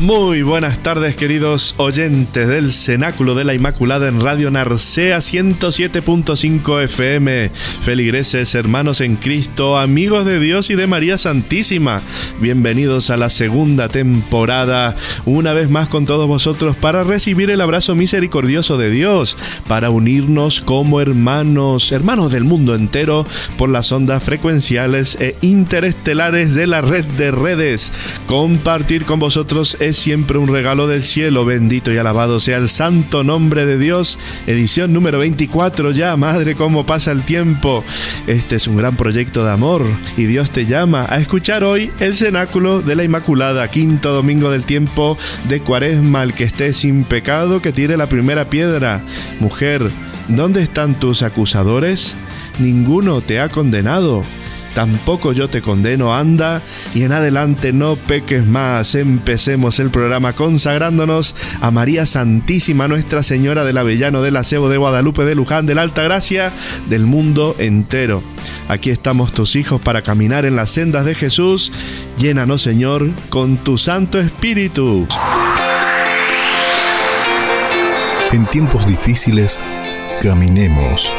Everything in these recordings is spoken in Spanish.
Muy buenas tardes queridos oyentes del Cenáculo de la Inmaculada en Radio Narcea 107.5 FM, feligreses, hermanos en Cristo, amigos de Dios y de María Santísima. Bienvenidos a la segunda temporada, una vez más con todos vosotros para recibir el abrazo misericordioso de Dios, para unirnos como hermanos, hermanos del mundo entero, por las ondas frecuenciales e interestelares de la red de redes. Compartir con vosotros es siempre un regalo del cielo. Bendito y alabado sea el santo nombre de Dios. Edición número 24 ya. Madre, cómo pasa el tiempo. Este es un gran proyecto de amor y Dios te llama a escuchar hoy el cenáculo de la Inmaculada, quinto domingo del tiempo de Cuaresma, el que esté sin pecado, que tire la primera piedra. Mujer, ¿dónde están tus acusadores? Ninguno te ha condenado tampoco yo te condeno, anda y en adelante no peques más. Empecemos el programa consagrándonos a María Santísima, Nuestra Señora del Avellano, del Acebo de Guadalupe, de Luján, de la Alta Gracia, del mundo entero. Aquí estamos tus hijos para caminar en las sendas de Jesús. Llénanos, Señor, con tu Santo Espíritu. En tiempos difíciles, caminemos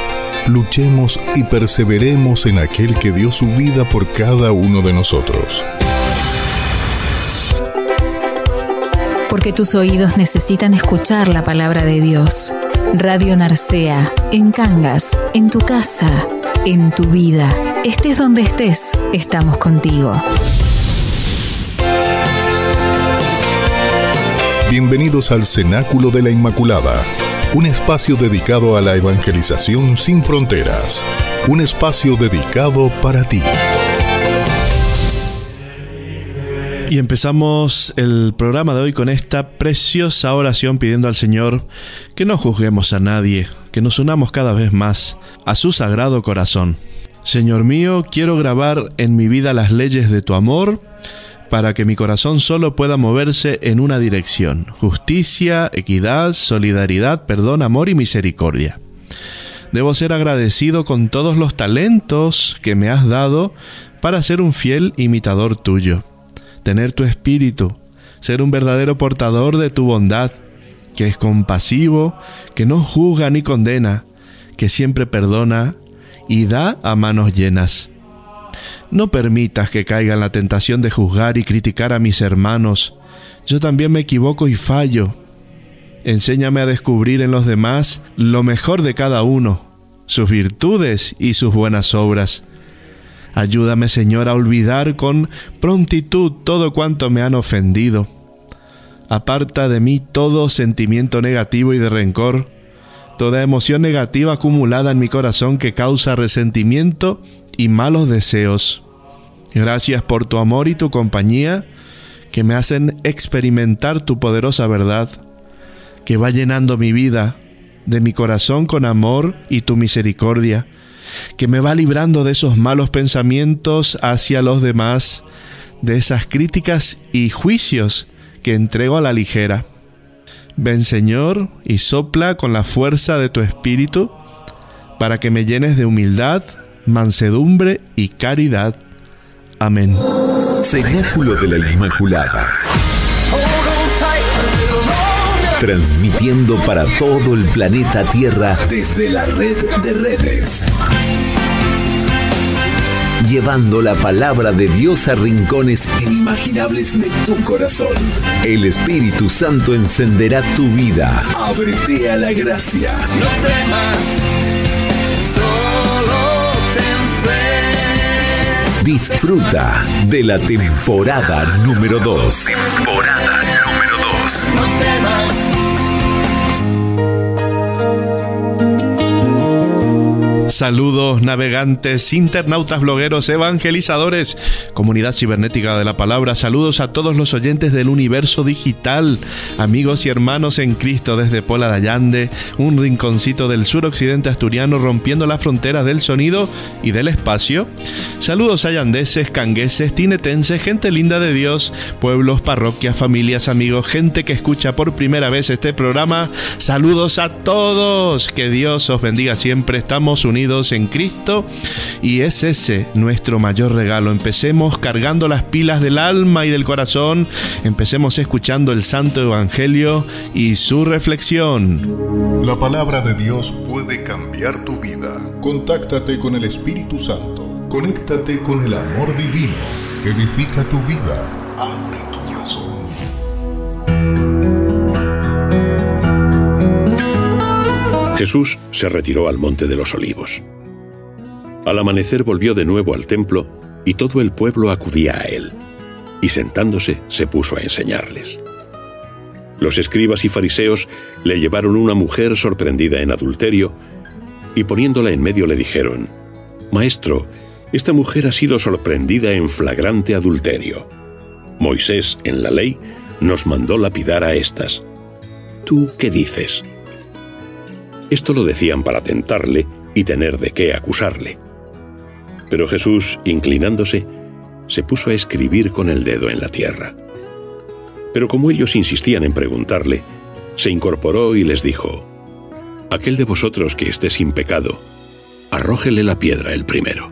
luchemos y perseveremos en aquel que dio su vida por cada uno de nosotros. Porque tus oídos necesitan escuchar la palabra de Dios. Radio Narcea, en Cangas, en tu casa, en tu vida. Estés donde estés, estamos contigo. Bienvenidos al Cenáculo de la Inmaculada un espacio dedicado a la evangelización sin fronteras, un espacio dedicado para ti. Y empezamos el programa de hoy con esta preciosa oración pidiendo al Señor que no juzguemos a nadie, que nos unamos cada vez más a su sagrado corazón. Señor mío, quiero grabar en mi vida las leyes de tu amor para que mi corazón solo pueda moverse en una dirección, justicia, equidad, solidaridad, perdón, amor y misericordia. Debo ser agradecido con todos los talentos que me has dado para ser un fiel imitador tuyo, tener tu espíritu, ser un verdadero portador de tu bondad, que es compasivo, que no juzga ni condena, que siempre perdona y da a manos llenas. No permitas que caiga en la tentación de juzgar y criticar a mis hermanos. Yo también me equivoco y fallo. Enséñame a descubrir en los demás lo mejor de cada uno, sus virtudes y sus buenas obras. Ayúdame, Señor, a olvidar con prontitud todo cuanto me han ofendido. Aparta de mí todo sentimiento negativo y de rencor, toda emoción negativa acumulada en mi corazón que causa resentimiento y malos deseos. Gracias por tu amor y tu compañía que me hacen experimentar tu poderosa verdad, que va llenando mi vida de mi corazón con amor y tu misericordia, que me va librando de esos malos pensamientos hacia los demás, de esas críticas y juicios que entrego a la ligera. Ven Señor y sopla con la fuerza de tu espíritu para que me llenes de humildad, mansedumbre y caridad. Amén. Cenáculo de la Inmaculada. Transmitiendo para todo el planeta Tierra desde la red de redes. Llevando la palabra de Dios a rincones inimaginables de tu corazón. El Espíritu Santo encenderá tu vida. Ábrete a la gracia. No temas, Disfruta de la temporada número 2. Temporada número 2. Saludos navegantes, internautas, blogueros, evangelizadores, comunidad cibernética de la palabra. Saludos a todos los oyentes del universo digital, amigos y hermanos en Cristo desde Pola de Allande, un rinconcito del suroccidente asturiano rompiendo la frontera del sonido y del espacio. Saludos allandeses, cangueses, tinetenses, gente linda de Dios, pueblos, parroquias, familias, amigos, gente que escucha por primera vez este programa. Saludos a todos, que Dios os bendiga siempre. Estamos unidos en Cristo y es ese nuestro mayor regalo. Empecemos cargando las pilas del alma y del corazón, empecemos escuchando el Santo Evangelio y su reflexión. La palabra de Dios puede cambiar tu vida. Contáctate con el Espíritu Santo. Conéctate con el amor divino. Edifica tu vida. Abre Jesús se retiró al monte de los olivos. Al amanecer volvió de nuevo al templo y todo el pueblo acudía a él, y sentándose se puso a enseñarles. Los escribas y fariseos le llevaron una mujer sorprendida en adulterio, y poniéndola en medio le dijeron, Maestro, esta mujer ha sido sorprendida en flagrante adulterio. Moisés, en la ley, nos mandó lapidar a estas. ¿Tú qué dices? Esto lo decían para tentarle y tener de qué acusarle. Pero Jesús, inclinándose, se puso a escribir con el dedo en la tierra. Pero como ellos insistían en preguntarle, se incorporó y les dijo, Aquel de vosotros que esté sin pecado, arrójele la piedra el primero.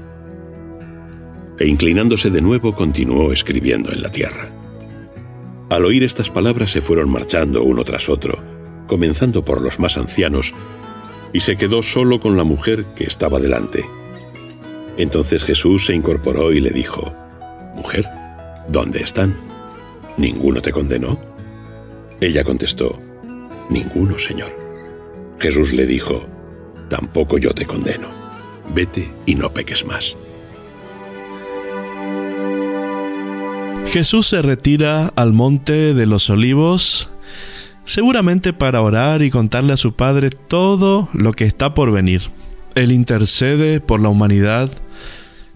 E inclinándose de nuevo continuó escribiendo en la tierra. Al oír estas palabras se fueron marchando uno tras otro, comenzando por los más ancianos, y se quedó solo con la mujer que estaba delante. Entonces Jesús se incorporó y le dijo, Mujer, ¿dónde están? ¿Ninguno te condenó? Ella contestó, Ninguno, Señor. Jesús le dijo, Tampoco yo te condeno. Vete y no peques más. Jesús se retira al monte de los olivos seguramente para orar y contarle a su Padre todo lo que está por venir. Él intercede por la humanidad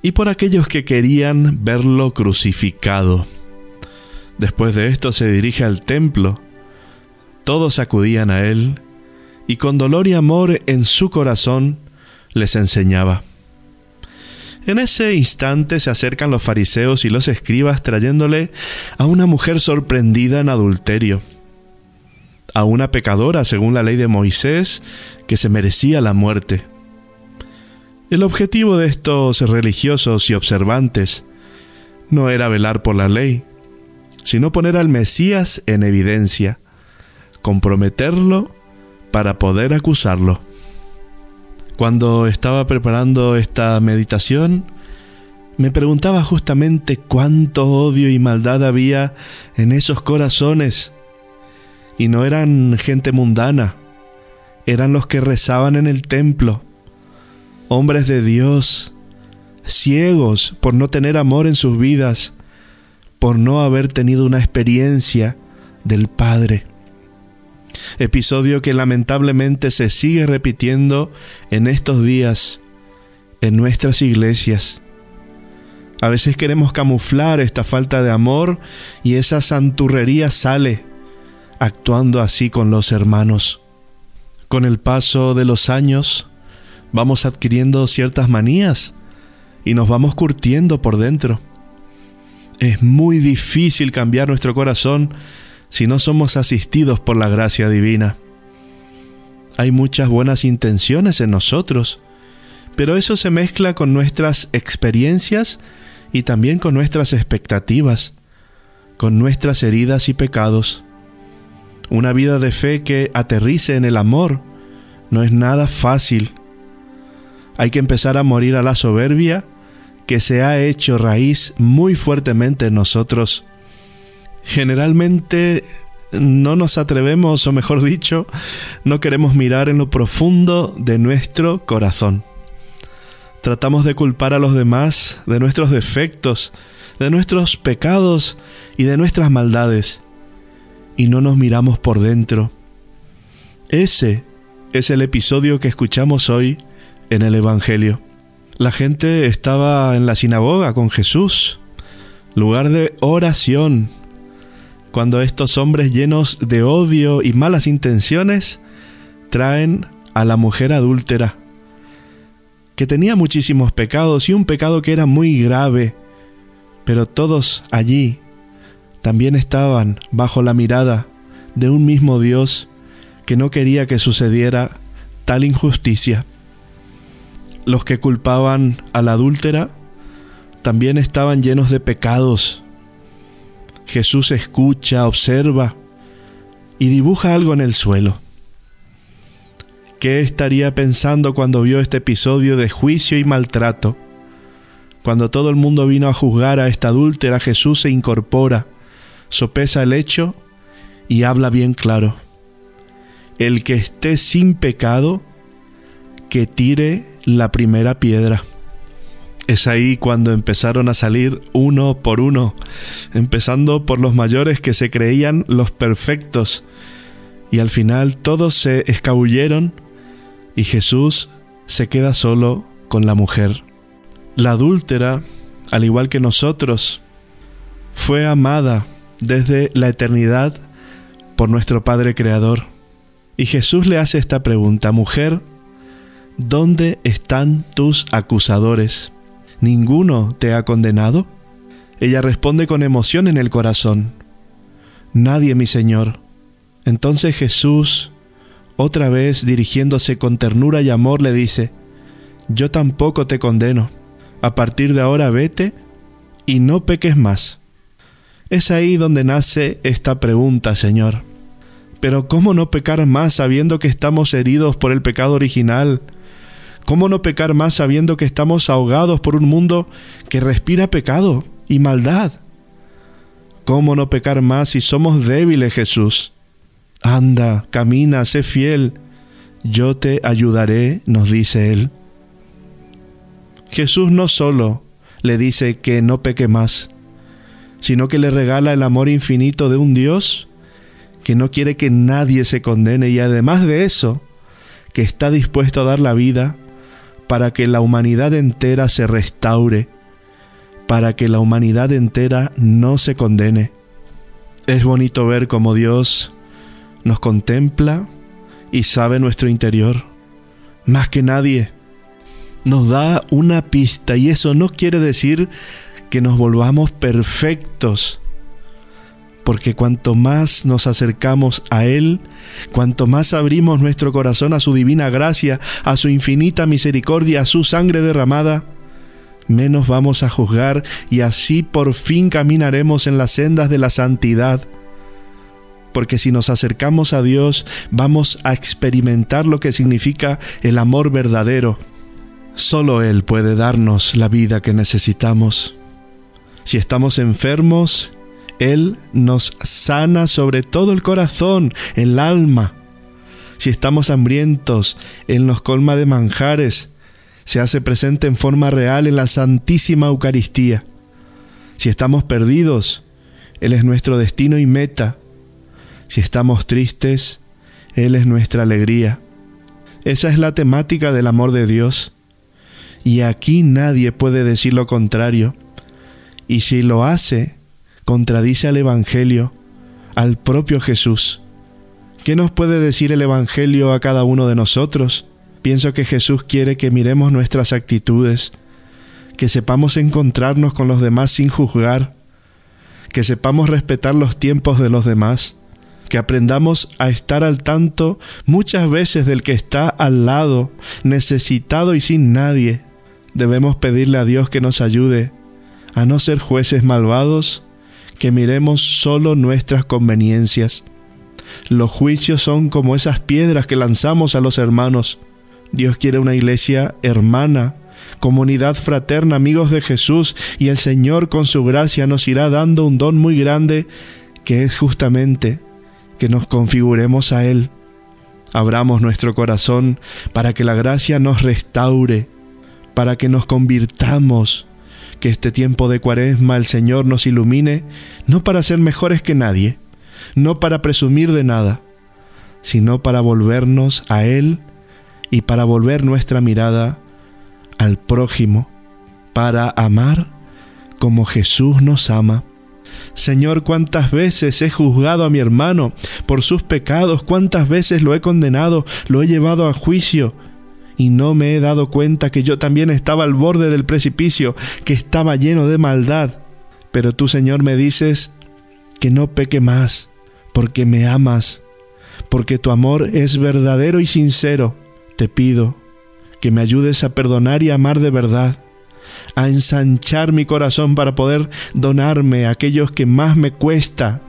y por aquellos que querían verlo crucificado. Después de esto se dirige al templo. Todos acudían a él y con dolor y amor en su corazón les enseñaba. En ese instante se acercan los fariseos y los escribas trayéndole a una mujer sorprendida en adulterio a una pecadora según la ley de Moisés que se merecía la muerte. El objetivo de estos religiosos y observantes no era velar por la ley, sino poner al Mesías en evidencia, comprometerlo para poder acusarlo. Cuando estaba preparando esta meditación, me preguntaba justamente cuánto odio y maldad había en esos corazones y no eran gente mundana, eran los que rezaban en el templo, hombres de Dios, ciegos por no tener amor en sus vidas, por no haber tenido una experiencia del Padre. Episodio que lamentablemente se sigue repitiendo en estos días en nuestras iglesias. A veces queremos camuflar esta falta de amor y esa santurrería sale actuando así con los hermanos. Con el paso de los años vamos adquiriendo ciertas manías y nos vamos curtiendo por dentro. Es muy difícil cambiar nuestro corazón si no somos asistidos por la gracia divina. Hay muchas buenas intenciones en nosotros, pero eso se mezcla con nuestras experiencias y también con nuestras expectativas, con nuestras heridas y pecados. Una vida de fe que aterrice en el amor no es nada fácil. Hay que empezar a morir a la soberbia que se ha hecho raíz muy fuertemente en nosotros. Generalmente no nos atrevemos, o mejor dicho, no queremos mirar en lo profundo de nuestro corazón. Tratamos de culpar a los demás de nuestros defectos, de nuestros pecados y de nuestras maldades, y no nos miramos por dentro. Ese es el episodio que escuchamos hoy en el Evangelio. La gente estaba en la sinagoga con Jesús, lugar de oración, cuando estos hombres llenos de odio y malas intenciones traen a la mujer adúltera, que tenía muchísimos pecados y un pecado que era muy grave, pero todos allí también estaban bajo la mirada de un mismo Dios que no quería que sucediera tal injusticia. Los que culpaban a la adúltera también estaban llenos de pecados Jesús escucha, observa y dibuja algo en el suelo. ¿Qué estaría pensando cuando vio este episodio de juicio y maltrato? Cuando todo el mundo vino a juzgar a esta adúltera, Jesús se incorpora, sopesa el hecho y habla bien claro. El que esté sin pecado, que tire la primera piedra. Es ahí cuando empezaron a salir uno por uno, empezando por los mayores que se creían los perfectos, y al final todos se escabulleron y Jesús se queda solo con la mujer. La adúltera, al igual que nosotros, fue amada desde la eternidad por nuestro Padre Creador. Y Jesús le hace esta pregunta, mujer, ¿dónde están tus acusadores? ¿Ninguno te ha condenado? Ella responde con emoción en el corazón. Nadie, mi Señor. Entonces Jesús, otra vez dirigiéndose con ternura y amor, le dice, Yo tampoco te condeno. A partir de ahora vete y no peques más. Es ahí donde nace esta pregunta, Señor. Pero ¿cómo no pecar más sabiendo que estamos heridos por el pecado original? ¿Cómo no pecar más sabiendo que estamos ahogados por un mundo que respira pecado y maldad? ¿Cómo no pecar más si somos débiles, Jesús? Anda, camina, sé fiel. Yo te ayudaré, nos dice Él. Jesús no solo le dice que no peque más, sino que le regala el amor infinito de un Dios que no quiere que nadie se condene y además de eso, que está dispuesto a dar la vida para que la humanidad entera se restaure, para que la humanidad entera no se condene. Es bonito ver cómo Dios nos contempla y sabe nuestro interior, más que nadie. Nos da una pista y eso no quiere decir que nos volvamos perfectos, porque cuanto más nos acercamos a Él, cuanto más abrimos nuestro corazón a su divina gracia, a su infinita misericordia, a su sangre derramada, menos vamos a juzgar y así por fin caminaremos en las sendas de la santidad. Porque si nos acercamos a Dios, vamos a experimentar lo que significa el amor verdadero. Solo Él puede darnos la vida que necesitamos. Si estamos enfermos, él nos sana sobre todo el corazón, el alma. Si estamos hambrientos, Él nos colma de manjares, se hace presente en forma real en la Santísima Eucaristía. Si estamos perdidos, Él es nuestro destino y meta. Si estamos tristes, Él es nuestra alegría. Esa es la temática del amor de Dios. Y aquí nadie puede decir lo contrario. Y si lo hace, contradice al Evangelio, al propio Jesús. ¿Qué nos puede decir el Evangelio a cada uno de nosotros? Pienso que Jesús quiere que miremos nuestras actitudes, que sepamos encontrarnos con los demás sin juzgar, que sepamos respetar los tiempos de los demás, que aprendamos a estar al tanto muchas veces del que está al lado, necesitado y sin nadie. Debemos pedirle a Dios que nos ayude a no ser jueces malvados, que miremos solo nuestras conveniencias. Los juicios son como esas piedras que lanzamos a los hermanos. Dios quiere una iglesia hermana, comunidad fraterna, amigos de Jesús, y el Señor con su gracia nos irá dando un don muy grande, que es justamente que nos configuremos a Él. Abramos nuestro corazón para que la gracia nos restaure, para que nos convirtamos, que este tiempo de cuaresma el Señor nos ilumine, no para ser mejores que nadie, no para presumir de nada, sino para volvernos a Él y para volver nuestra mirada al prójimo, para amar como Jesús nos ama. Señor, cuántas veces he juzgado a mi hermano por sus pecados, cuántas veces lo he condenado, lo he llevado a juicio, y no me he dado cuenta que yo también estaba al borde del precipicio, que estaba lleno de maldad. Pero tú, Señor, me dices que no peque más, porque me amas, porque tu amor es verdadero y sincero. Te pido que me ayudes a perdonar y amar de verdad, a ensanchar mi corazón para poder donarme a aquellos que más me cuesta,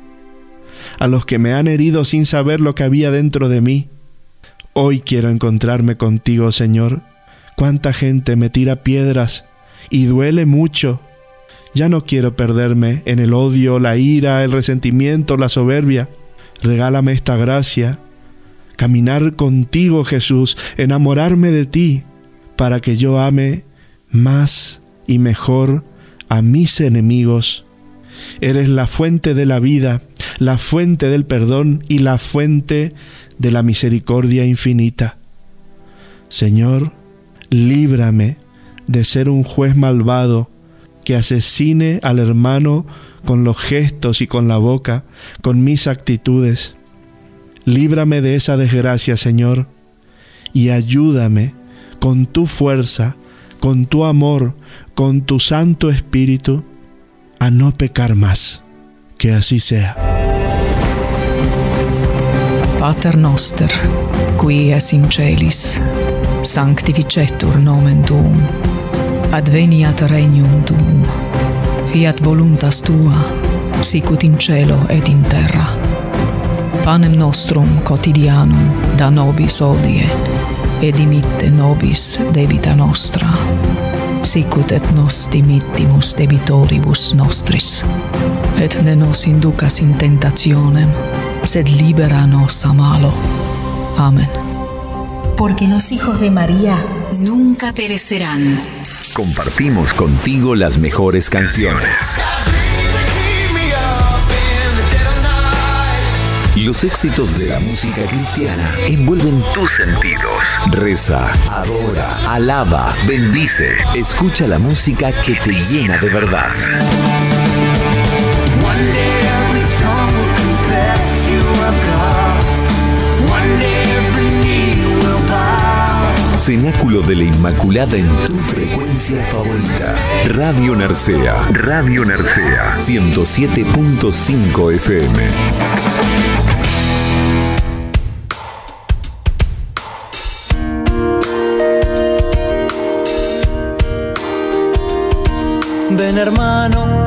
a los que me han herido sin saber lo que había dentro de mí. Hoy quiero encontrarme contigo, Señor. Cuánta gente me tira piedras y duele mucho. Ya no quiero perderme en el odio, la ira, el resentimiento, la soberbia. Regálame esta gracia caminar contigo Jesús, enamorarme de ti, para que yo ame más y mejor a mis enemigos. Eres la fuente de la vida, la fuente del perdón y la fuente de la misericordia infinita. Señor, líbrame de ser un juez malvado que asesine al hermano con los gestos y con la boca, con mis actitudes. Líbrame de esa desgracia, Señor, y ayúdame con tu fuerza, con tu amor, con tu Santo Espíritu, a no pecar más. Que así sea. Pater noster, qui es in celis, sanctificetur nomen tuum, adveniat regnum tuum, fiat voluntas tua, sicut in cielo et in terra. Panem nostrum quotidianum da nobis odie, et dimitte nobis debita nostra, sicut et nos dimittimus debitoribus nostris, et ne nos inducas in tentationem, sed libera nos a malo. Amén. Porque los hijos de María nunca perecerán. Compartimos contigo las mejores canciones. Los éxitos de la música cristiana envuelven tus sentidos. Reza, adora, alaba, bendice. Escucha la música que te llena de verdad. Cenáculo de la Inmaculada en tu frecuencia favorita. Radio Narcea. Radio Narcea. 107.5 FM. Ven hermano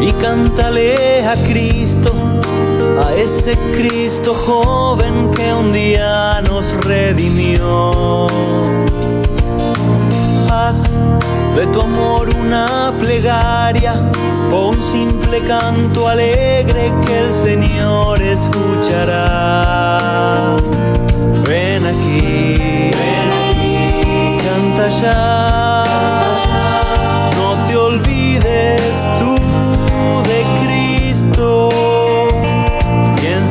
y cántale a Cristo, a ese Cristo joven que un día nos redimió. Haz de tu amor una plegaria o un simple canto alegre que el Señor escuchará. Ven aquí, ven aquí, canta ya tú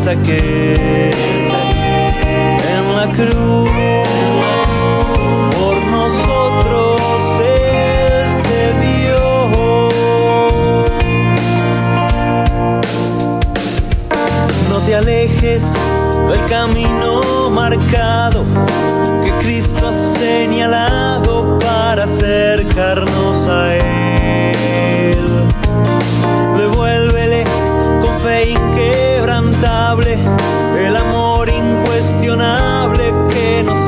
En la cruz por nosotros se dio. No te alejes del camino marcado que Cristo ha señalado para acercarnos a Él. incuestionable que nos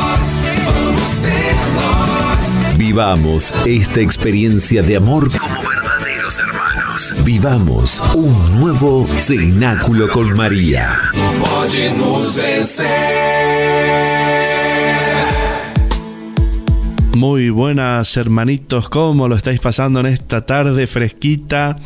Vivamos esta experiencia de amor como verdaderos hermanos. Vivamos un nuevo cenáculo con María. Muy buenas hermanitos, ¿cómo lo estáis pasando en esta tarde fresquita?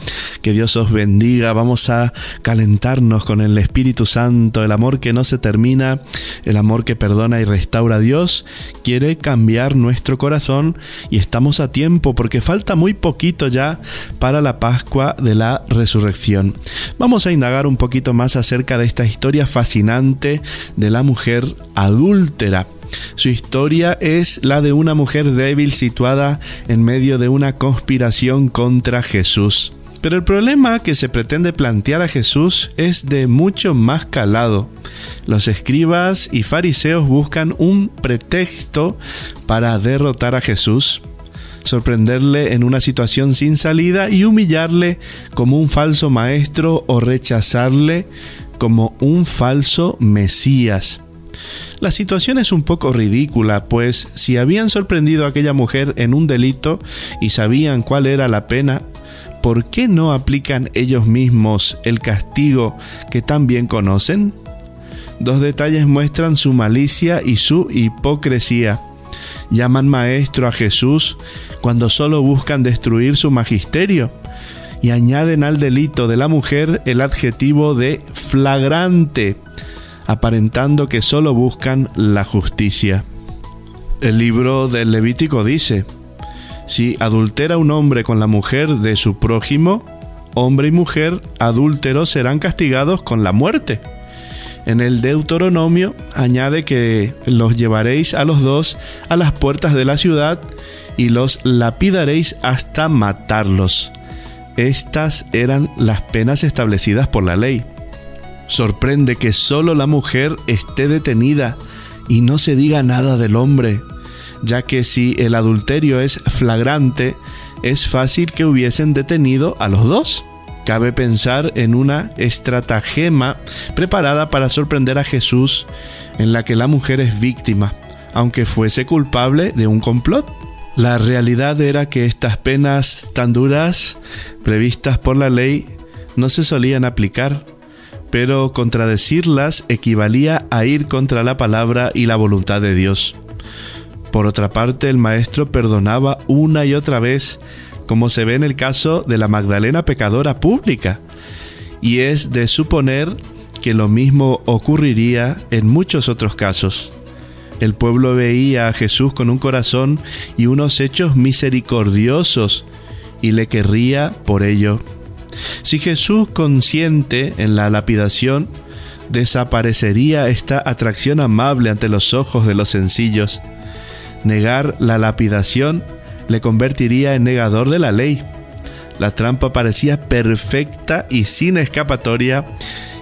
Que Dios os bendiga, vamos a calentarnos con el Espíritu Santo, el amor que no se termina, el amor que perdona y restaura a Dios, quiere cambiar nuestro corazón y estamos a tiempo porque falta muy poquito ya para la Pascua de la Resurrección. Vamos a indagar un poquito más acerca de esta historia fascinante de la mujer adúltera. Su historia es la de una mujer débil situada en medio de una conspiración contra Jesús. Pero el problema que se pretende plantear a Jesús es de mucho más calado. Los escribas y fariseos buscan un pretexto para derrotar a Jesús, sorprenderle en una situación sin salida y humillarle como un falso maestro o rechazarle como un falso Mesías. La situación es un poco ridícula, pues si habían sorprendido a aquella mujer en un delito y sabían cuál era la pena, ¿por qué no aplican ellos mismos el castigo que tan bien conocen? Dos detalles muestran su malicia y su hipocresía. Llaman maestro a Jesús cuando solo buscan destruir su magisterio y añaden al delito de la mujer el adjetivo de flagrante aparentando que solo buscan la justicia. El libro del Levítico dice, si adultera un hombre con la mujer de su prójimo, hombre y mujer adúlteros serán castigados con la muerte. En el Deuteronomio añade que los llevaréis a los dos a las puertas de la ciudad y los lapidaréis hasta matarlos. Estas eran las penas establecidas por la ley. Sorprende que solo la mujer esté detenida y no se diga nada del hombre, ya que si el adulterio es flagrante, es fácil que hubiesen detenido a los dos. Cabe pensar en una estratagema preparada para sorprender a Jesús en la que la mujer es víctima, aunque fuese culpable de un complot. La realidad era que estas penas tan duras previstas por la ley no se solían aplicar pero contradecirlas equivalía a ir contra la palabra y la voluntad de Dios. Por otra parte, el maestro perdonaba una y otra vez, como se ve en el caso de la Magdalena pecadora pública, y es de suponer que lo mismo ocurriría en muchos otros casos. El pueblo veía a Jesús con un corazón y unos hechos misericordiosos y le querría por ello. Si Jesús consciente en la lapidación, desaparecería esta atracción amable ante los ojos de los sencillos. Negar la lapidación le convertiría en negador de la ley. La trampa parecía perfecta y sin escapatoria,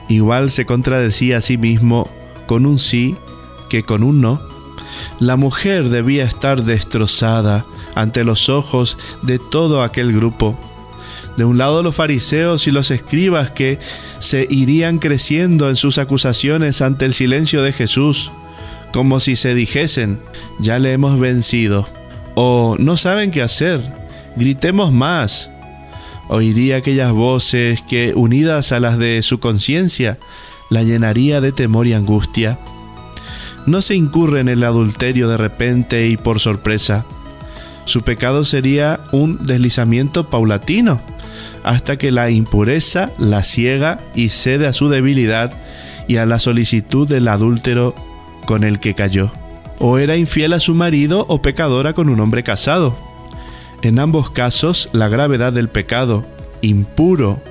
igual se contradecía a sí mismo con un sí que con un no. La mujer debía estar destrozada ante los ojos de todo aquel grupo de un lado los fariseos y los escribas que se irían creciendo en sus acusaciones ante el silencio de Jesús, como si se dijesen, ya le hemos vencido. O no saben qué hacer, gritemos más. Oiría aquellas voces que, unidas a las de su conciencia, la llenaría de temor y angustia. No se incurre en el adulterio de repente y por sorpresa. Su pecado sería un deslizamiento paulatino, hasta que la impureza la ciega y cede a su debilidad y a la solicitud del adúltero con el que cayó. O era infiel a su marido o pecadora con un hombre casado. En ambos casos, la gravedad del pecado, impuro,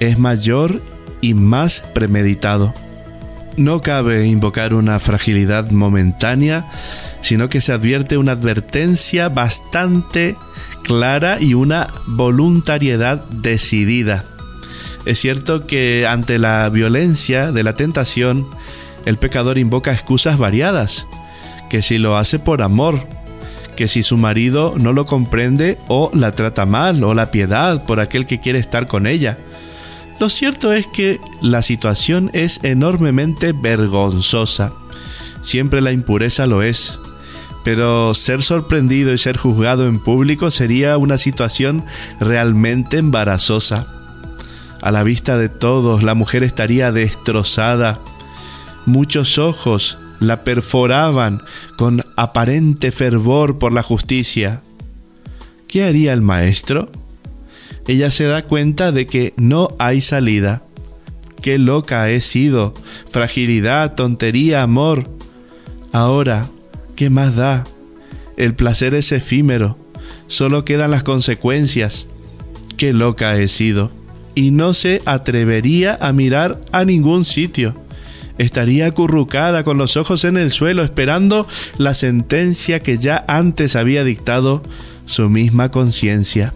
es mayor y más premeditado. No cabe invocar una fragilidad momentánea, sino que se advierte una advertencia bastante clara y una voluntariedad decidida. Es cierto que ante la violencia de la tentación, el pecador invoca excusas variadas, que si lo hace por amor, que si su marido no lo comprende o la trata mal, o la piedad por aquel que quiere estar con ella. Lo cierto es que la situación es enormemente vergonzosa. Siempre la impureza lo es. Pero ser sorprendido y ser juzgado en público sería una situación realmente embarazosa. A la vista de todos, la mujer estaría destrozada. Muchos ojos la perforaban con aparente fervor por la justicia. ¿Qué haría el maestro? Ella se da cuenta de que no hay salida. Qué loca he sido. Fragilidad, tontería, amor. Ahora, ¿qué más da? El placer es efímero. Solo quedan las consecuencias. Qué loca he sido. Y no se atrevería a mirar a ningún sitio estaría acurrucada con los ojos en el suelo esperando la sentencia que ya antes había dictado su misma conciencia.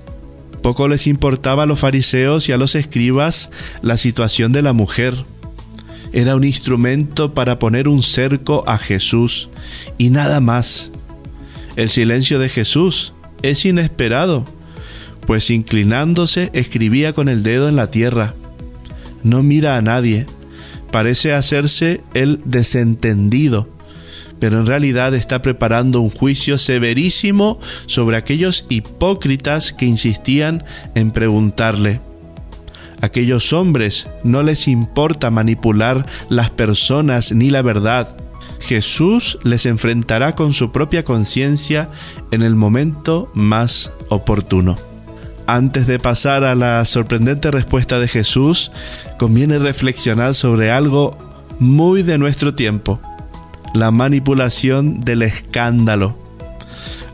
Poco les importaba a los fariseos y a los escribas la situación de la mujer. Era un instrumento para poner un cerco a Jesús y nada más. El silencio de Jesús es inesperado, pues inclinándose escribía con el dedo en la tierra. No mira a nadie, parece hacerse el desentendido, pero en realidad está preparando un juicio severísimo sobre aquellos hipócritas que insistían en preguntarle. Aquellos hombres no les importa manipular las personas ni la verdad. Jesús les enfrentará con su propia conciencia en el momento más oportuno. Antes de pasar a la sorprendente respuesta de Jesús, conviene reflexionar sobre algo muy de nuestro tiempo, la manipulación del escándalo.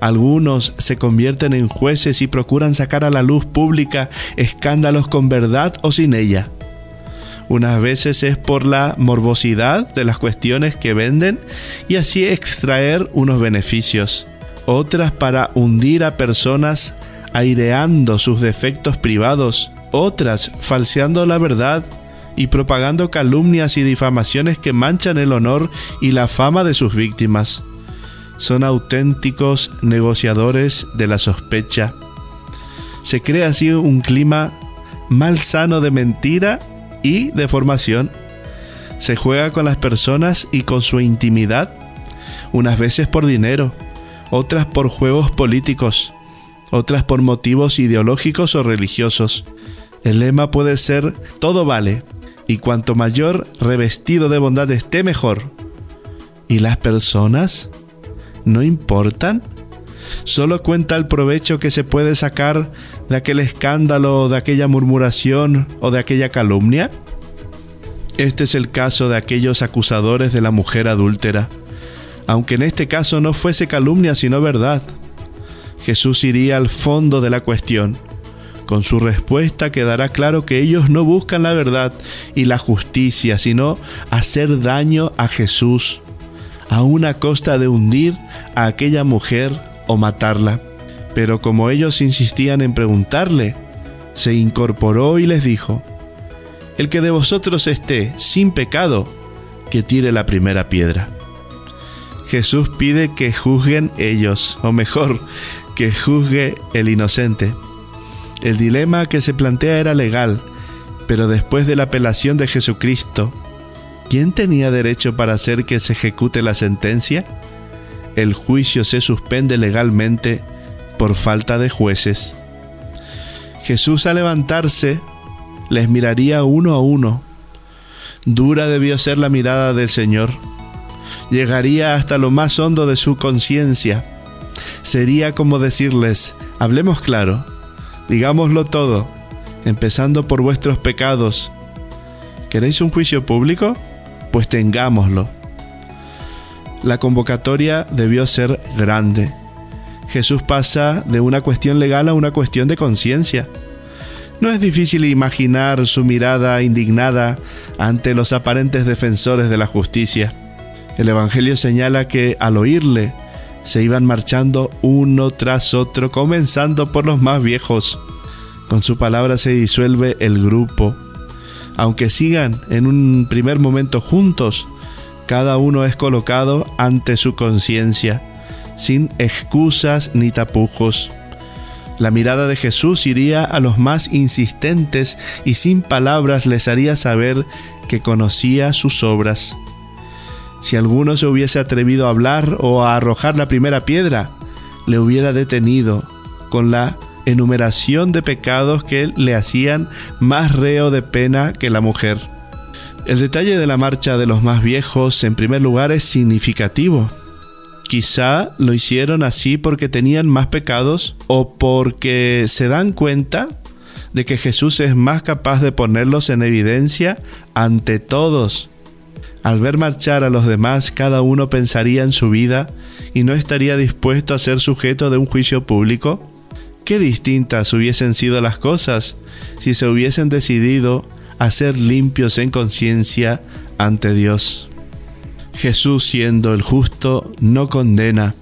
Algunos se convierten en jueces y procuran sacar a la luz pública escándalos con verdad o sin ella. Unas veces es por la morbosidad de las cuestiones que venden y así extraer unos beneficios. Otras para hundir a personas aireando sus defectos privados, otras falseando la verdad y propagando calumnias y difamaciones que manchan el honor y la fama de sus víctimas. Son auténticos negociadores de la sospecha. Se crea así un clima malsano de mentira y de formación. Se juega con las personas y con su intimidad, unas veces por dinero, otras por juegos políticos, otras por motivos ideológicos o religiosos. El lema puede ser todo vale, y cuanto mayor revestido de bondad esté mejor. ¿Y las personas? ¿No importan? ¿Solo cuenta el provecho que se puede sacar de aquel escándalo, de aquella murmuración o de aquella calumnia? Este es el caso de aquellos acusadores de la mujer adúltera, aunque en este caso no fuese calumnia sino verdad. Jesús iría al fondo de la cuestión. Con su respuesta quedará claro que ellos no buscan la verdad y la justicia, sino hacer daño a Jesús, a una costa de hundir a aquella mujer o matarla. Pero como ellos insistían en preguntarle, se incorporó y les dijo, El que de vosotros esté sin pecado, que tire la primera piedra. Jesús pide que juzguen ellos, o mejor, que juzgue el inocente. El dilema que se plantea era legal, pero después de la apelación de Jesucristo, ¿quién tenía derecho para hacer que se ejecute la sentencia? el juicio se suspende legalmente por falta de jueces. Jesús al levantarse les miraría uno a uno. Dura debió ser la mirada del Señor. Llegaría hasta lo más hondo de su conciencia. Sería como decirles, hablemos claro, digámoslo todo, empezando por vuestros pecados. ¿Queréis un juicio público? Pues tengámoslo. La convocatoria debió ser grande. Jesús pasa de una cuestión legal a una cuestión de conciencia. No es difícil imaginar su mirada indignada ante los aparentes defensores de la justicia. El Evangelio señala que al oírle se iban marchando uno tras otro, comenzando por los más viejos. Con su palabra se disuelve el grupo. Aunque sigan en un primer momento juntos, cada uno es colocado ante su conciencia, sin excusas ni tapujos. La mirada de Jesús iría a los más insistentes y sin palabras les haría saber que conocía sus obras. Si alguno se hubiese atrevido a hablar o a arrojar la primera piedra, le hubiera detenido con la enumeración de pecados que le hacían más reo de pena que la mujer. El detalle de la marcha de los más viejos, en primer lugar, es significativo. Quizá lo hicieron así porque tenían más pecados o porque se dan cuenta de que Jesús es más capaz de ponerlos en evidencia ante todos. Al ver marchar a los demás, cada uno pensaría en su vida y no estaría dispuesto a ser sujeto de un juicio público. Qué distintas hubiesen sido las cosas si se hubiesen decidido a ser limpios en conciencia ante Dios. Jesús siendo el justo no condena.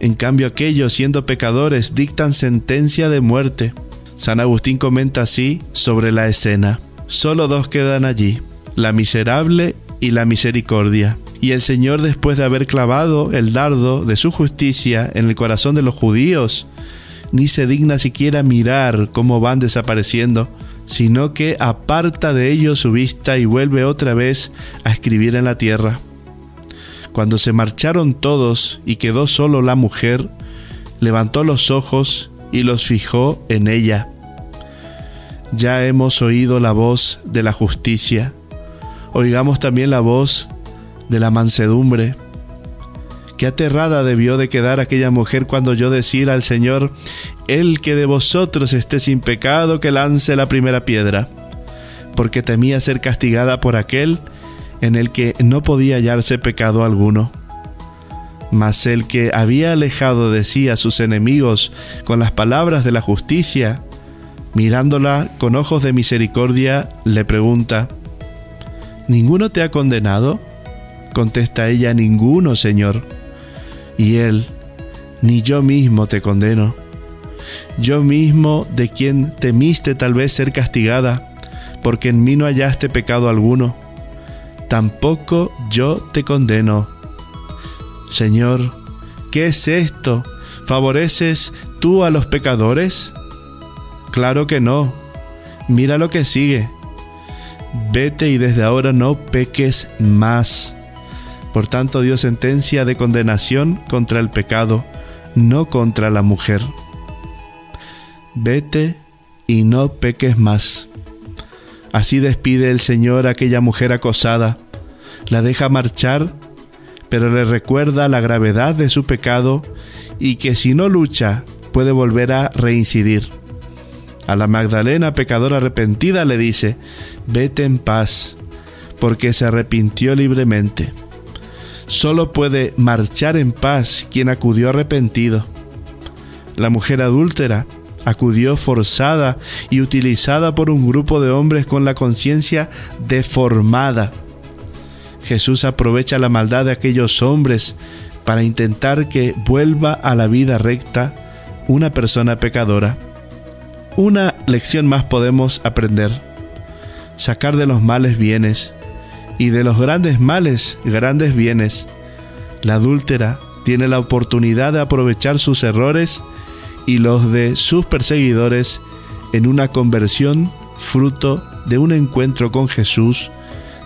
En cambio aquellos siendo pecadores dictan sentencia de muerte. San Agustín comenta así sobre la escena. Solo dos quedan allí, la miserable y la misericordia. Y el Señor después de haber clavado el dardo de su justicia en el corazón de los judíos, ni se digna siquiera mirar cómo van desapareciendo, sino que aparta de ellos su vista y vuelve otra vez a escribir en la tierra. Cuando se marcharon todos y quedó solo la mujer, levantó los ojos y los fijó en ella. Ya hemos oído la voz de la justicia, oigamos también la voz de la mansedumbre. Qué aterrada debió de quedar aquella mujer cuando yo decir al Señor, el que de vosotros esté sin pecado, que lance la primera piedra, porque temía ser castigada por aquel en el que no podía hallarse pecado alguno. Mas el que había alejado de sí a sus enemigos con las palabras de la justicia, mirándola con ojos de misericordia, le pregunta, ¿Ninguno te ha condenado? Contesta ella, ninguno, Señor. Y él, ni yo mismo te condeno. Yo mismo de quien temiste tal vez ser castigada, porque en mí no hallaste pecado alguno tampoco yo te condeno. Señor, ¿qué es esto? ¿Favoreces tú a los pecadores? Claro que no. Mira lo que sigue. Vete y desde ahora no peques más. Por tanto, dio sentencia de condenación contra el pecado, no contra la mujer. Vete y no peques más. Así despide el Señor a aquella mujer acosada, la deja marchar, pero le recuerda la gravedad de su pecado y que si no lucha puede volver a reincidir. A la Magdalena pecadora arrepentida le dice, vete en paz, porque se arrepintió libremente. Solo puede marchar en paz quien acudió arrepentido. La mujer adúltera acudió forzada y utilizada por un grupo de hombres con la conciencia deformada. Jesús aprovecha la maldad de aquellos hombres para intentar que vuelva a la vida recta una persona pecadora. Una lección más podemos aprender. Sacar de los males bienes y de los grandes males grandes bienes. La adúltera tiene la oportunidad de aprovechar sus errores y los de sus perseguidores en una conversión fruto de un encuentro con Jesús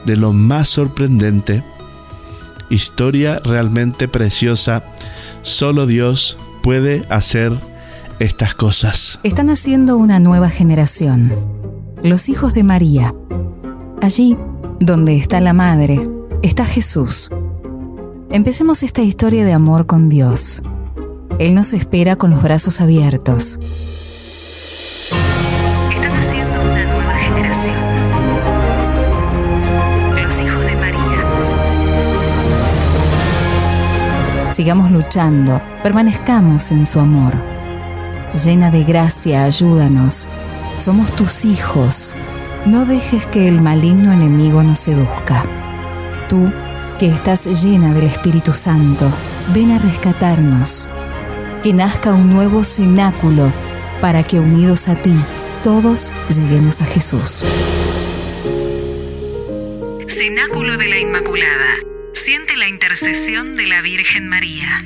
de lo más sorprendente. Historia realmente preciosa Solo Dios puede hacer estas cosas. Están haciendo una nueva generación, los hijos de María. Allí, donde está la Madre, está Jesús. Empecemos esta historia de amor con Dios. Él nos espera con los brazos abiertos. Están haciendo una nueva generación. Los hijos de María. Sigamos luchando, permanezcamos en su amor. Llena de gracia, ayúdanos. Somos tus hijos. No dejes que el maligno enemigo nos seduzca. Tú, que estás llena del Espíritu Santo, ven a rescatarnos. Que nazca un nuevo cenáculo para que unidos a ti, todos lleguemos a Jesús. Cenáculo de la Inmaculada. Siente la intercesión de la Virgen María.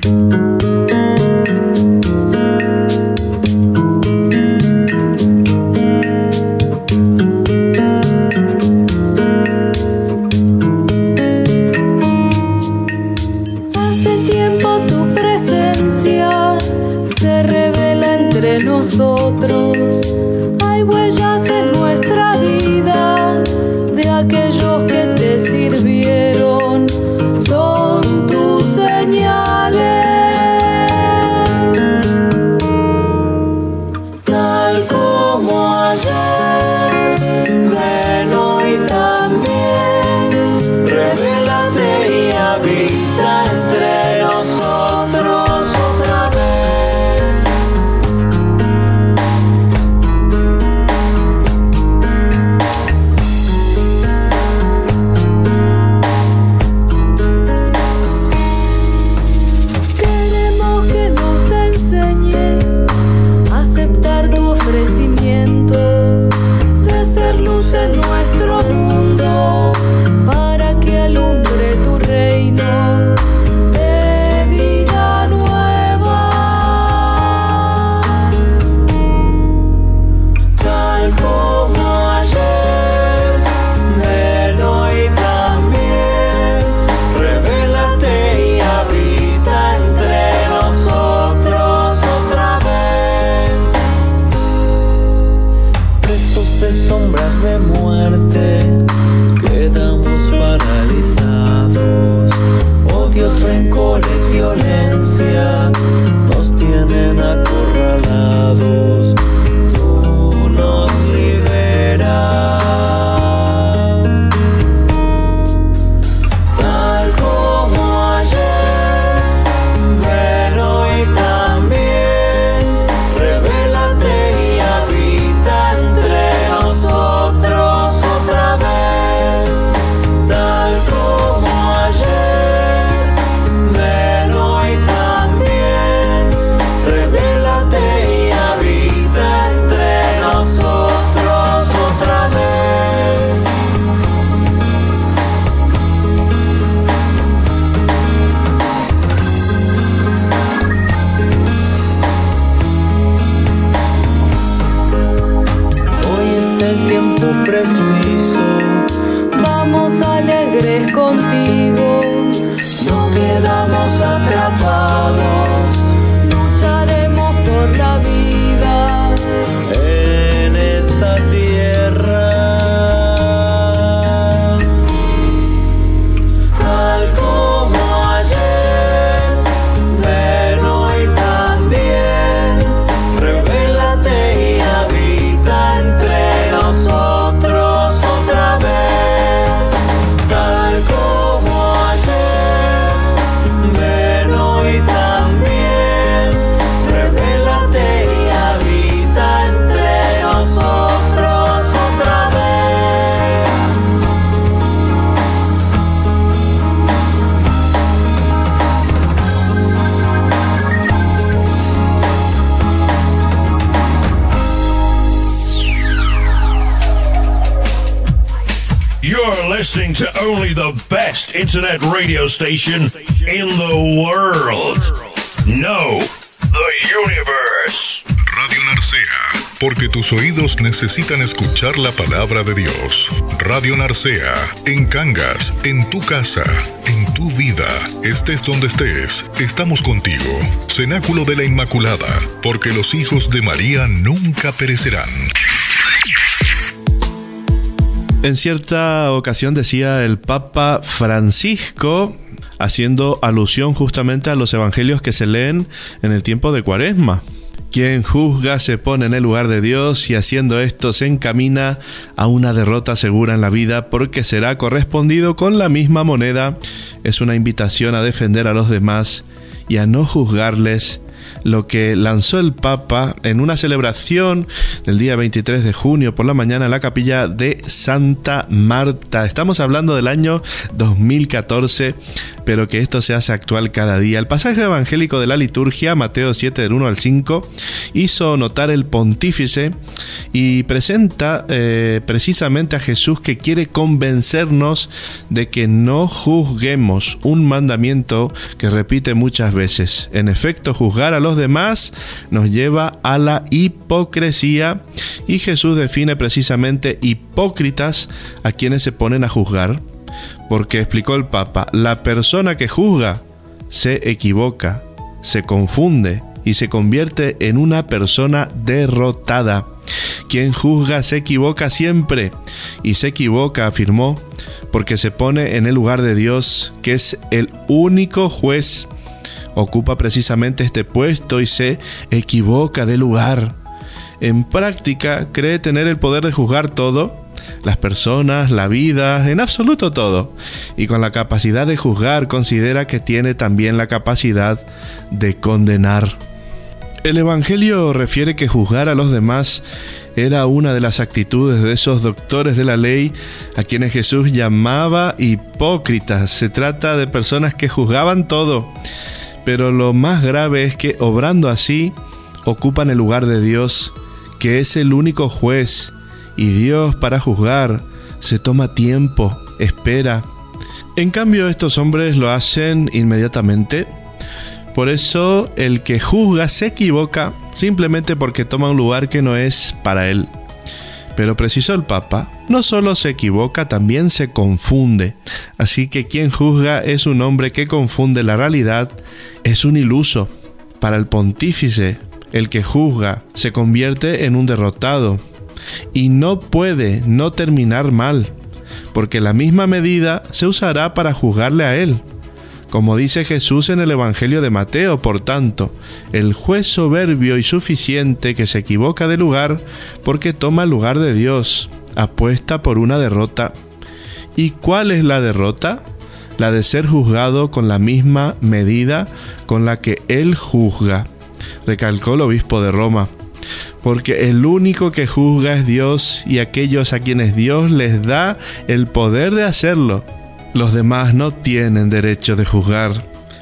Only the best internet radio station in the world. No, the universe. Radio Narcea, porque tus oídos necesitan escuchar la palabra de Dios. Radio Narcea, en Cangas, en tu casa, en tu vida. Estés donde estés, estamos contigo. Cenáculo de la Inmaculada, porque los hijos de María nunca perecerán. En cierta ocasión decía el Papa Francisco, haciendo alusión justamente a los evangelios que se leen en el tiempo de Cuaresma. Quien juzga se pone en el lugar de Dios y haciendo esto se encamina a una derrota segura en la vida porque será correspondido con la misma moneda. Es una invitación a defender a los demás y a no juzgarles lo que lanzó el Papa en una celebración del día 23 de junio por la mañana en la capilla de Santa Marta. Estamos hablando del año 2014, pero que esto se hace actual cada día. El pasaje evangélico de la liturgia, Mateo 7 del 1 al 5, hizo notar el pontífice y presenta eh, precisamente a Jesús que quiere convencernos de que no juzguemos un mandamiento que repite muchas veces. En efecto, juzgar a los demás nos lleva a la hipocresía y Jesús define precisamente hipócritas a quienes se ponen a juzgar, porque explicó el Papa, la persona que juzga se equivoca, se confunde y se convierte en una persona derrotada. Quien juzga se equivoca siempre y se equivoca, afirmó, porque se pone en el lugar de Dios, que es el único juez ocupa precisamente este puesto y se equivoca de lugar. En práctica cree tener el poder de juzgar todo, las personas, la vida, en absoluto todo. Y con la capacidad de juzgar considera que tiene también la capacidad de condenar. El Evangelio refiere que juzgar a los demás era una de las actitudes de esos doctores de la ley a quienes Jesús llamaba hipócritas. Se trata de personas que juzgaban todo pero lo más grave es que obrando así ocupan el lugar de Dios, que es el único juez, y Dios para juzgar se toma tiempo, espera. En cambio estos hombres lo hacen inmediatamente. Por eso el que juzga se equivoca simplemente porque toma un lugar que no es para él. Pero precisó el Papa, no solo se equivoca, también se confunde. Así que quien juzga es un hombre que confunde la realidad, es un iluso. Para el pontífice, el que juzga se convierte en un derrotado y no puede no terminar mal, porque la misma medida se usará para juzgarle a él. Como dice Jesús en el Evangelio de Mateo, por tanto, el juez soberbio y suficiente que se equivoca de lugar porque toma el lugar de Dios, apuesta por una derrota. ¿Y cuál es la derrota? La de ser juzgado con la misma medida con la que Él juzga, recalcó el obispo de Roma. Porque el único que juzga es Dios y aquellos a quienes Dios les da el poder de hacerlo los demás no tienen derecho de juzgar.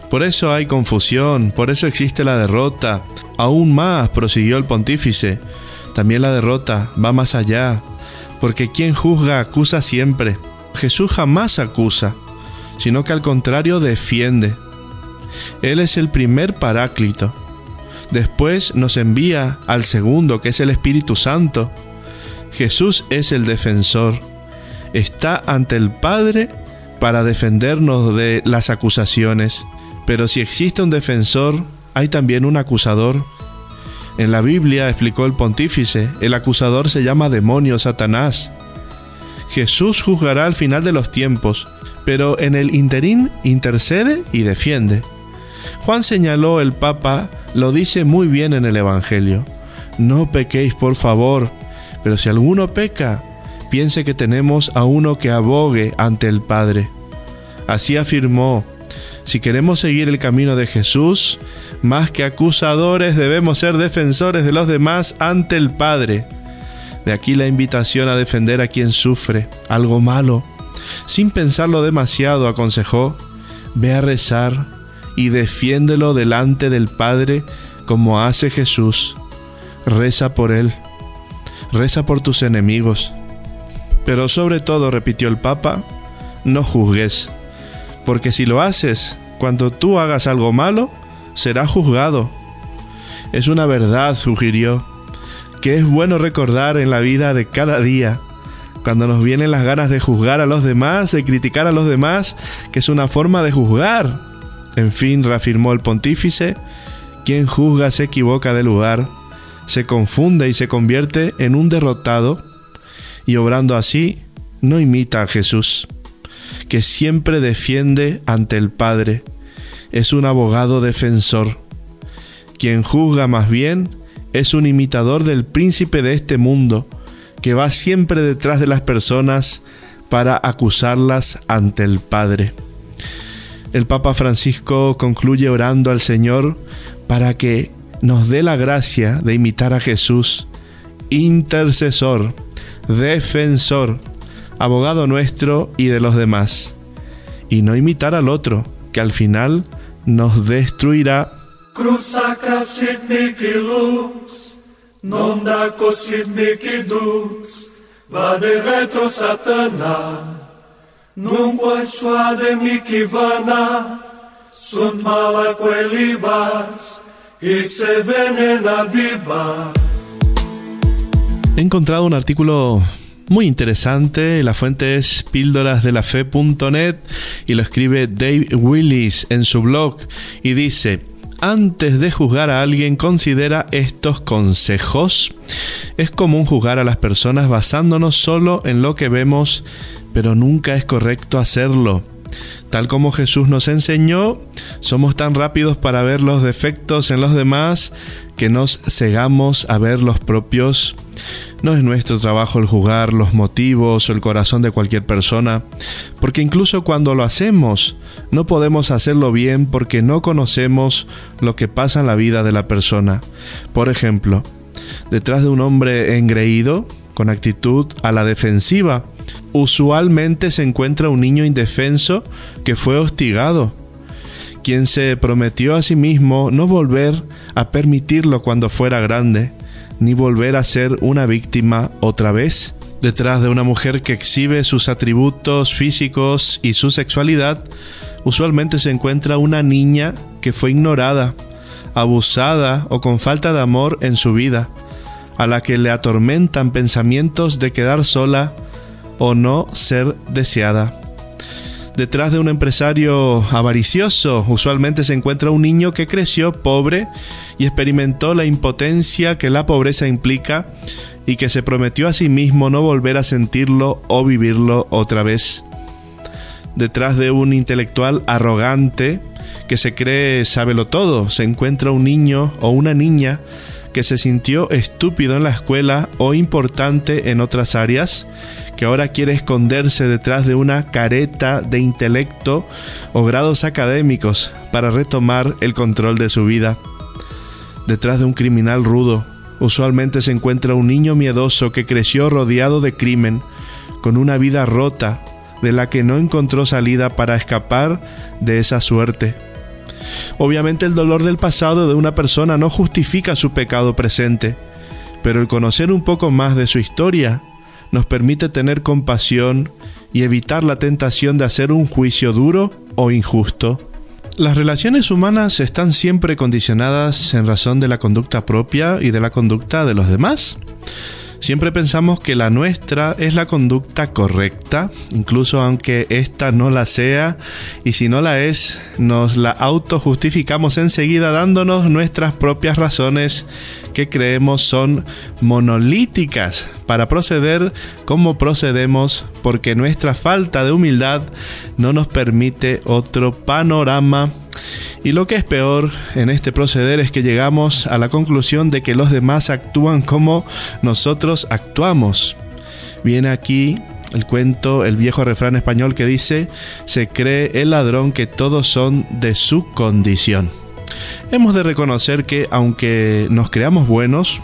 Por eso hay confusión, por eso existe la derrota. Aún más, prosiguió el pontífice, también la derrota va más allá, porque quien juzga acusa siempre. Jesús jamás acusa, sino que al contrario defiende. Él es el primer paráclito. Después nos envía al segundo, que es el Espíritu Santo. Jesús es el defensor. Está ante el Padre para defendernos de las acusaciones. Pero si existe un defensor, hay también un acusador. En la Biblia, explicó el pontífice, el acusador se llama demonio Satanás. Jesús juzgará al final de los tiempos, pero en el interín intercede y defiende. Juan señaló el Papa, lo dice muy bien en el Evangelio. No pequéis, por favor, pero si alguno peca, piense que tenemos a uno que abogue ante el Padre. Así afirmó, si queremos seguir el camino de Jesús, más que acusadores debemos ser defensores de los demás ante el Padre. De aquí la invitación a defender a quien sufre algo malo. Sin pensarlo demasiado, aconsejó, ve a rezar y defiéndelo delante del Padre como hace Jesús. Reza por él. Reza por tus enemigos. Pero sobre todo, repitió el Papa, no juzgues, porque si lo haces, cuando tú hagas algo malo, será juzgado. Es una verdad, sugirió, que es bueno recordar en la vida de cada día. cuando nos vienen las ganas de juzgar a los demás, de criticar a los demás, que es una forma de juzgar. En fin, reafirmó el pontífice, quien juzga se equivoca de lugar, se confunde y se convierte en un derrotado, y obrando así, no imita a Jesús, que siempre defiende ante el Padre, es un abogado defensor. Quien juzga más bien es un imitador del príncipe de este mundo, que va siempre detrás de las personas para acusarlas ante el Padre. El Papa Francisco concluye orando al Señor para que nos dé la gracia de imitar a Jesús, intercesor, defensor, abogado nuestro y de los demás, y no imitar al otro, que al final nos destruirá. Non da mici dus, vade retro satana, non puoi suade mici vana, sunt mala quelibas, ipse venena biba. He encontrado un artículo muy interesante. La fuente es píldorasdelafe.net y lo escribe Dave Willis en su blog y dice, antes de juzgar a alguien considera estos consejos. Es común juzgar a las personas basándonos solo en lo que vemos, pero nunca es correcto hacerlo. Tal como Jesús nos enseñó, somos tan rápidos para ver los defectos en los demás que nos cegamos a ver los propios. No es nuestro trabajo el juzgar los motivos o el corazón de cualquier persona, porque incluso cuando lo hacemos, no podemos hacerlo bien porque no conocemos lo que pasa en la vida de la persona. Por ejemplo, detrás de un hombre engreído, con actitud a la defensiva, usualmente se encuentra un niño indefenso que fue hostigado, quien se prometió a sí mismo no volver a permitirlo cuando fuera grande, ni volver a ser una víctima otra vez. Detrás de una mujer que exhibe sus atributos físicos y su sexualidad, usualmente se encuentra una niña que fue ignorada, abusada o con falta de amor en su vida, a la que le atormentan pensamientos de quedar sola o no ser deseada. Detrás de un empresario avaricioso usualmente se encuentra un niño que creció pobre y experimentó la impotencia que la pobreza implica y que se prometió a sí mismo no volver a sentirlo o vivirlo otra vez. Detrás de un intelectual arrogante que se cree sábelo todo, se encuentra un niño o una niña que se sintió estúpido en la escuela o importante en otras áreas, que ahora quiere esconderse detrás de una careta de intelecto o grados académicos para retomar el control de su vida. Detrás de un criminal rudo, usualmente se encuentra un niño miedoso que creció rodeado de crimen, con una vida rota, de la que no encontró salida para escapar de esa suerte. Obviamente el dolor del pasado de una persona no justifica su pecado presente, pero el conocer un poco más de su historia nos permite tener compasión y evitar la tentación de hacer un juicio duro o injusto. Las relaciones humanas están siempre condicionadas en razón de la conducta propia y de la conducta de los demás. Siempre pensamos que la nuestra es la conducta correcta, incluso aunque esta no la sea, y si no la es, nos la autojustificamos enseguida dándonos nuestras propias razones que creemos son monolíticas para proceder como procedemos porque nuestra falta de humildad no nos permite otro panorama y lo que es peor en este proceder es que llegamos a la conclusión de que los demás actúan como nosotros actuamos. Viene aquí el cuento, el viejo refrán español que dice, se cree el ladrón que todos son de su condición. Hemos de reconocer que aunque nos creamos buenos,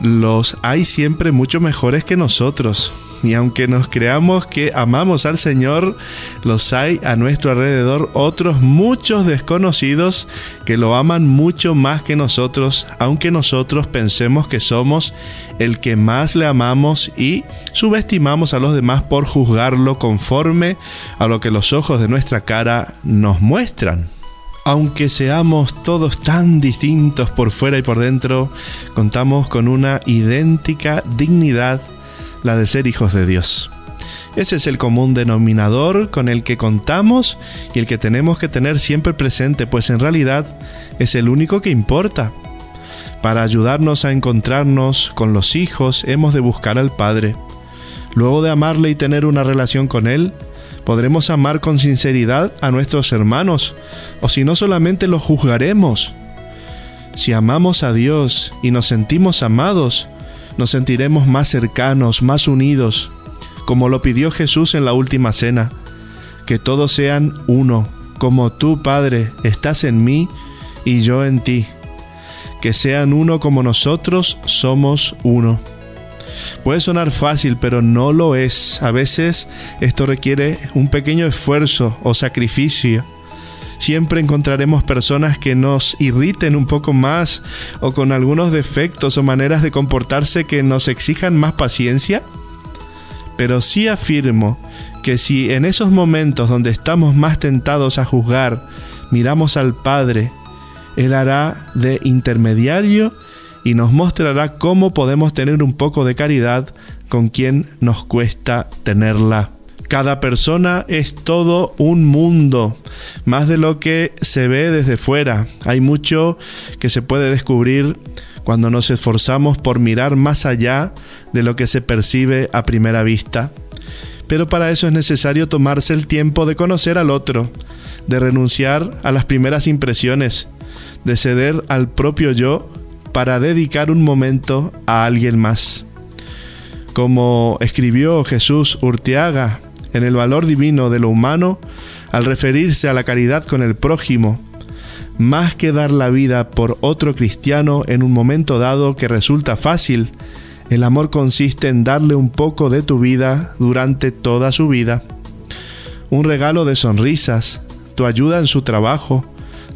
los hay siempre mucho mejores que nosotros. Y aunque nos creamos que amamos al Señor, los hay a nuestro alrededor otros muchos desconocidos que lo aman mucho más que nosotros, aunque nosotros pensemos que somos el que más le amamos y subestimamos a los demás por juzgarlo conforme a lo que los ojos de nuestra cara nos muestran. Aunque seamos todos tan distintos por fuera y por dentro, contamos con una idéntica dignidad la de ser hijos de Dios. Ese es el común denominador con el que contamos y el que tenemos que tener siempre presente, pues en realidad es el único que importa. Para ayudarnos a encontrarnos con los hijos hemos de buscar al Padre. Luego de amarle y tener una relación con Él, podremos amar con sinceridad a nuestros hermanos, o si no solamente los juzgaremos. Si amamos a Dios y nos sentimos amados, nos sentiremos más cercanos, más unidos, como lo pidió Jesús en la última cena, que todos sean uno, como tú, Padre, estás en mí y yo en ti, que sean uno como nosotros somos uno. Puede sonar fácil, pero no lo es. A veces esto requiere un pequeño esfuerzo o sacrificio. Siempre encontraremos personas que nos irriten un poco más o con algunos defectos o maneras de comportarse que nos exijan más paciencia pero sí afirmo que si en esos momentos donde estamos más tentados a juzgar, miramos al Padre, Él hará de intermediario y nos mostrará cómo podemos tener un poco de caridad con quien nos cuesta tenerla. Cada persona es todo un mundo, más de lo que se ve desde fuera. Hay mucho que se puede descubrir cuando nos esforzamos por mirar más allá de lo que se percibe a primera vista. Pero para eso es necesario tomarse el tiempo de conocer al otro, de renunciar a las primeras impresiones, de ceder al propio yo para dedicar un momento a alguien más. Como escribió Jesús Urtiaga en el valor divino de lo humano, al referirse a la caridad con el prójimo, más que dar la vida por otro cristiano en un momento dado que resulta fácil, el amor consiste en darle un poco de tu vida durante toda su vida. Un regalo de sonrisas, tu ayuda en su trabajo,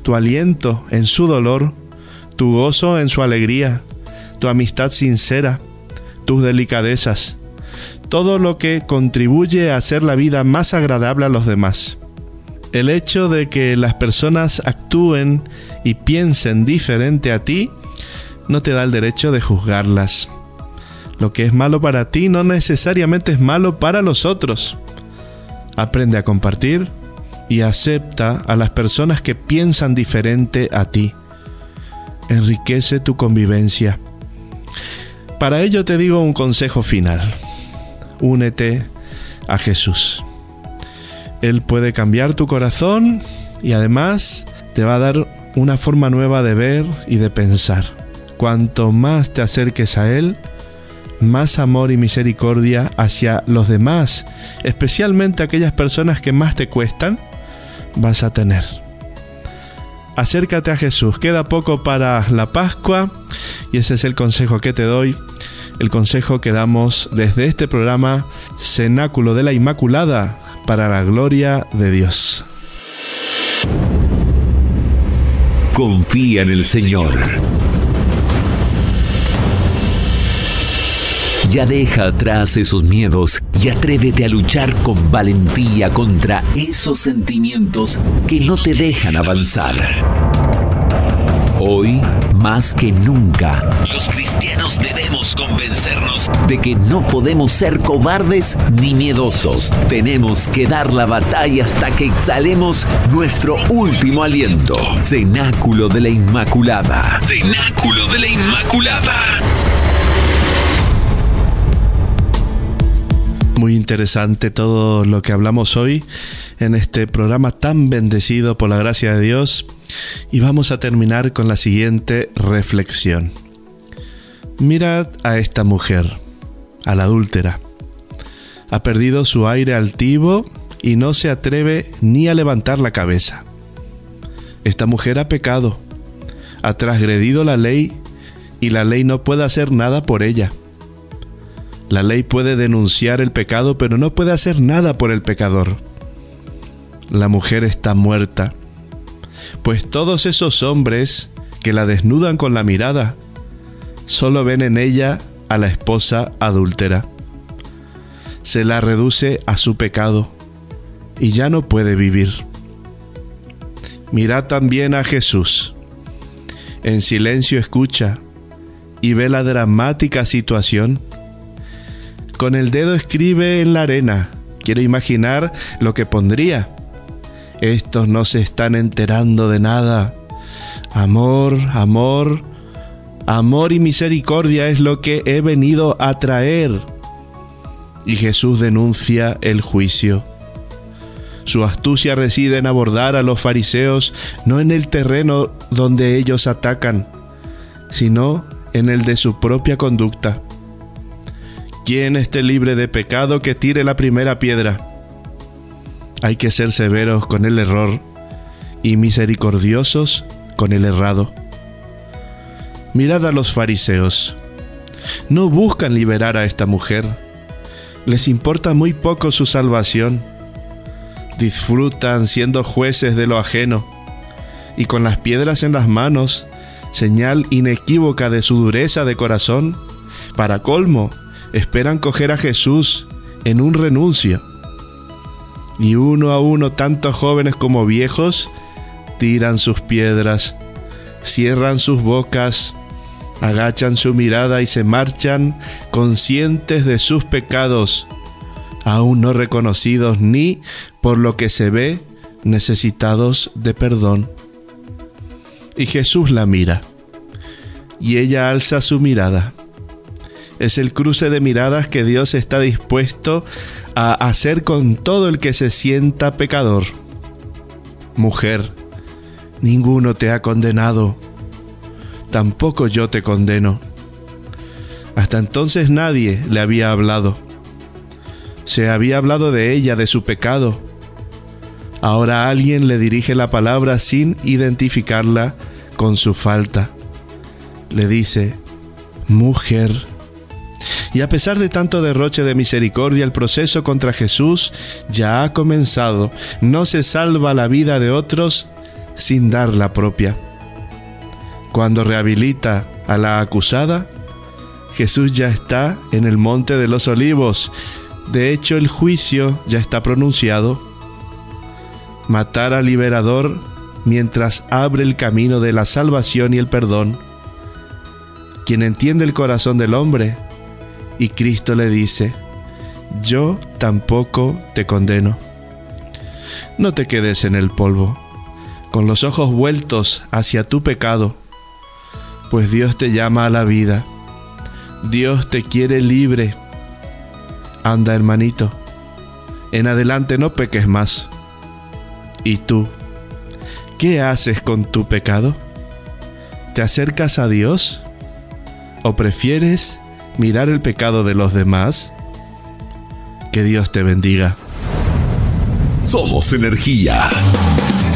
tu aliento en su dolor, tu gozo en su alegría, tu amistad sincera, tus delicadezas, todo lo que contribuye a hacer la vida más agradable a los demás. El hecho de que las personas actúen y piensen diferente a ti no te da el derecho de juzgarlas. Lo que es malo para ti no necesariamente es malo para los otros. Aprende a compartir y acepta a las personas que piensan diferente a ti. Enriquece tu convivencia. Para ello te digo un consejo final. Únete a Jesús. Él puede cambiar tu corazón y además te va a dar una forma nueva de ver y de pensar. Cuanto más te acerques a Él, más amor y misericordia hacia los demás, especialmente aquellas personas que más te cuestan, vas a tener. Acércate a Jesús, queda poco para la Pascua y ese es el consejo que te doy, el consejo que damos desde este programa Cenáculo de la Inmaculada para la gloria de Dios. Confía en el Señor. Ya deja atrás esos miedos y atrévete a luchar con valentía contra esos sentimientos que no te dejan avanzar. Hoy, más que nunca, los cristianos debemos convencernos de que no podemos ser cobardes ni miedosos. Tenemos que dar la batalla hasta que exhalemos nuestro último aliento. Cenáculo de la Inmaculada. Cenáculo de la Inmaculada. Muy interesante todo lo que hablamos hoy en este programa tan bendecido por la gracia de Dios. Y vamos a terminar con la siguiente reflexión. Mirad a esta mujer, a la adúltera. Ha perdido su aire altivo y no se atreve ni a levantar la cabeza. Esta mujer ha pecado, ha transgredido la ley y la ley no puede hacer nada por ella. La ley puede denunciar el pecado, pero no puede hacer nada por el pecador. La mujer está muerta pues todos esos hombres que la desnudan con la mirada solo ven en ella a la esposa adúltera. Se la reduce a su pecado y ya no puede vivir. Mira también a Jesús. En silencio escucha y ve la dramática situación. Con el dedo escribe en la arena. Quiero imaginar lo que pondría. Estos no se están enterando de nada. Amor, amor, amor y misericordia es lo que he venido a traer. Y Jesús denuncia el juicio. Su astucia reside en abordar a los fariseos no en el terreno donde ellos atacan, sino en el de su propia conducta. Quien esté libre de pecado que tire la primera piedra. Hay que ser severos con el error y misericordiosos con el errado. Mirad a los fariseos. No buscan liberar a esta mujer. Les importa muy poco su salvación. Disfrutan siendo jueces de lo ajeno y con las piedras en las manos, señal inequívoca de su dureza de corazón, para colmo, esperan coger a Jesús en un renuncio. Y uno a uno, tanto jóvenes como viejos, tiran sus piedras, cierran sus bocas, agachan su mirada y se marchan conscientes de sus pecados, aún no reconocidos ni, por lo que se ve, necesitados de perdón. Y Jesús la mira, y ella alza su mirada es el cruce de miradas que Dios está dispuesto a hacer con todo el que se sienta pecador. Mujer, ninguno te ha condenado, tampoco yo te condeno. Hasta entonces nadie le había hablado. Se había hablado de ella, de su pecado. Ahora alguien le dirige la palabra sin identificarla con su falta. Le dice, mujer, y a pesar de tanto derroche de misericordia, el proceso contra Jesús ya ha comenzado. No se salva la vida de otros sin dar la propia. Cuando rehabilita a la acusada, Jesús ya está en el monte de los olivos. De hecho, el juicio ya está pronunciado. Matar al liberador mientras abre el camino de la salvación y el perdón. Quien entiende el corazón del hombre y Cristo le dice, yo tampoco te condeno. No te quedes en el polvo, con los ojos vueltos hacia tu pecado, pues Dios te llama a la vida. Dios te quiere libre. Anda, hermanito, en adelante no peques más. ¿Y tú? ¿Qué haces con tu pecado? ¿Te acercas a Dios? ¿O prefieres mirar el pecado de los demás? Que Dios te bendiga. Somos energía.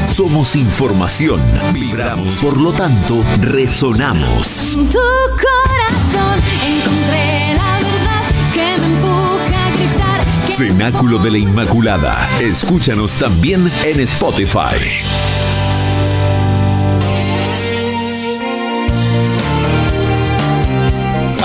Somos información. Vibramos, por lo tanto, resonamos. En tu corazón encontré la verdad que me empuja a gritar. Cenáculo de la Inmaculada. Escúchanos también en Spotify.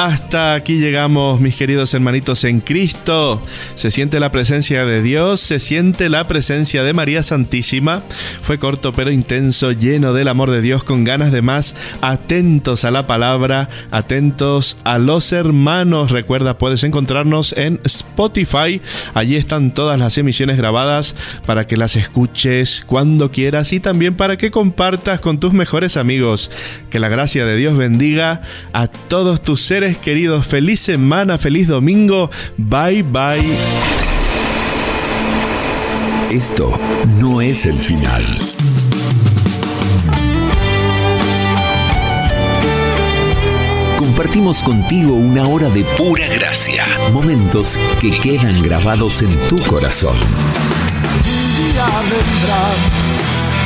Hasta aquí llegamos, mis queridos hermanitos en Cristo. Se siente la presencia de Dios, se siente la presencia de María Santísima. Fue corto pero intenso, lleno del amor de Dios, con ganas de más, atentos a la palabra, atentos a los hermanos. Recuerda, puedes encontrarnos en Spotify. Allí están todas las emisiones grabadas para que las escuches cuando quieras y también para que compartas con tus mejores amigos. Que la gracia de Dios bendiga a todos tus seres queridos, feliz semana, feliz domingo. Bye bye. Esto no es el final. Compartimos contigo una hora de pura gracia, momentos que quedan grabados en tu corazón.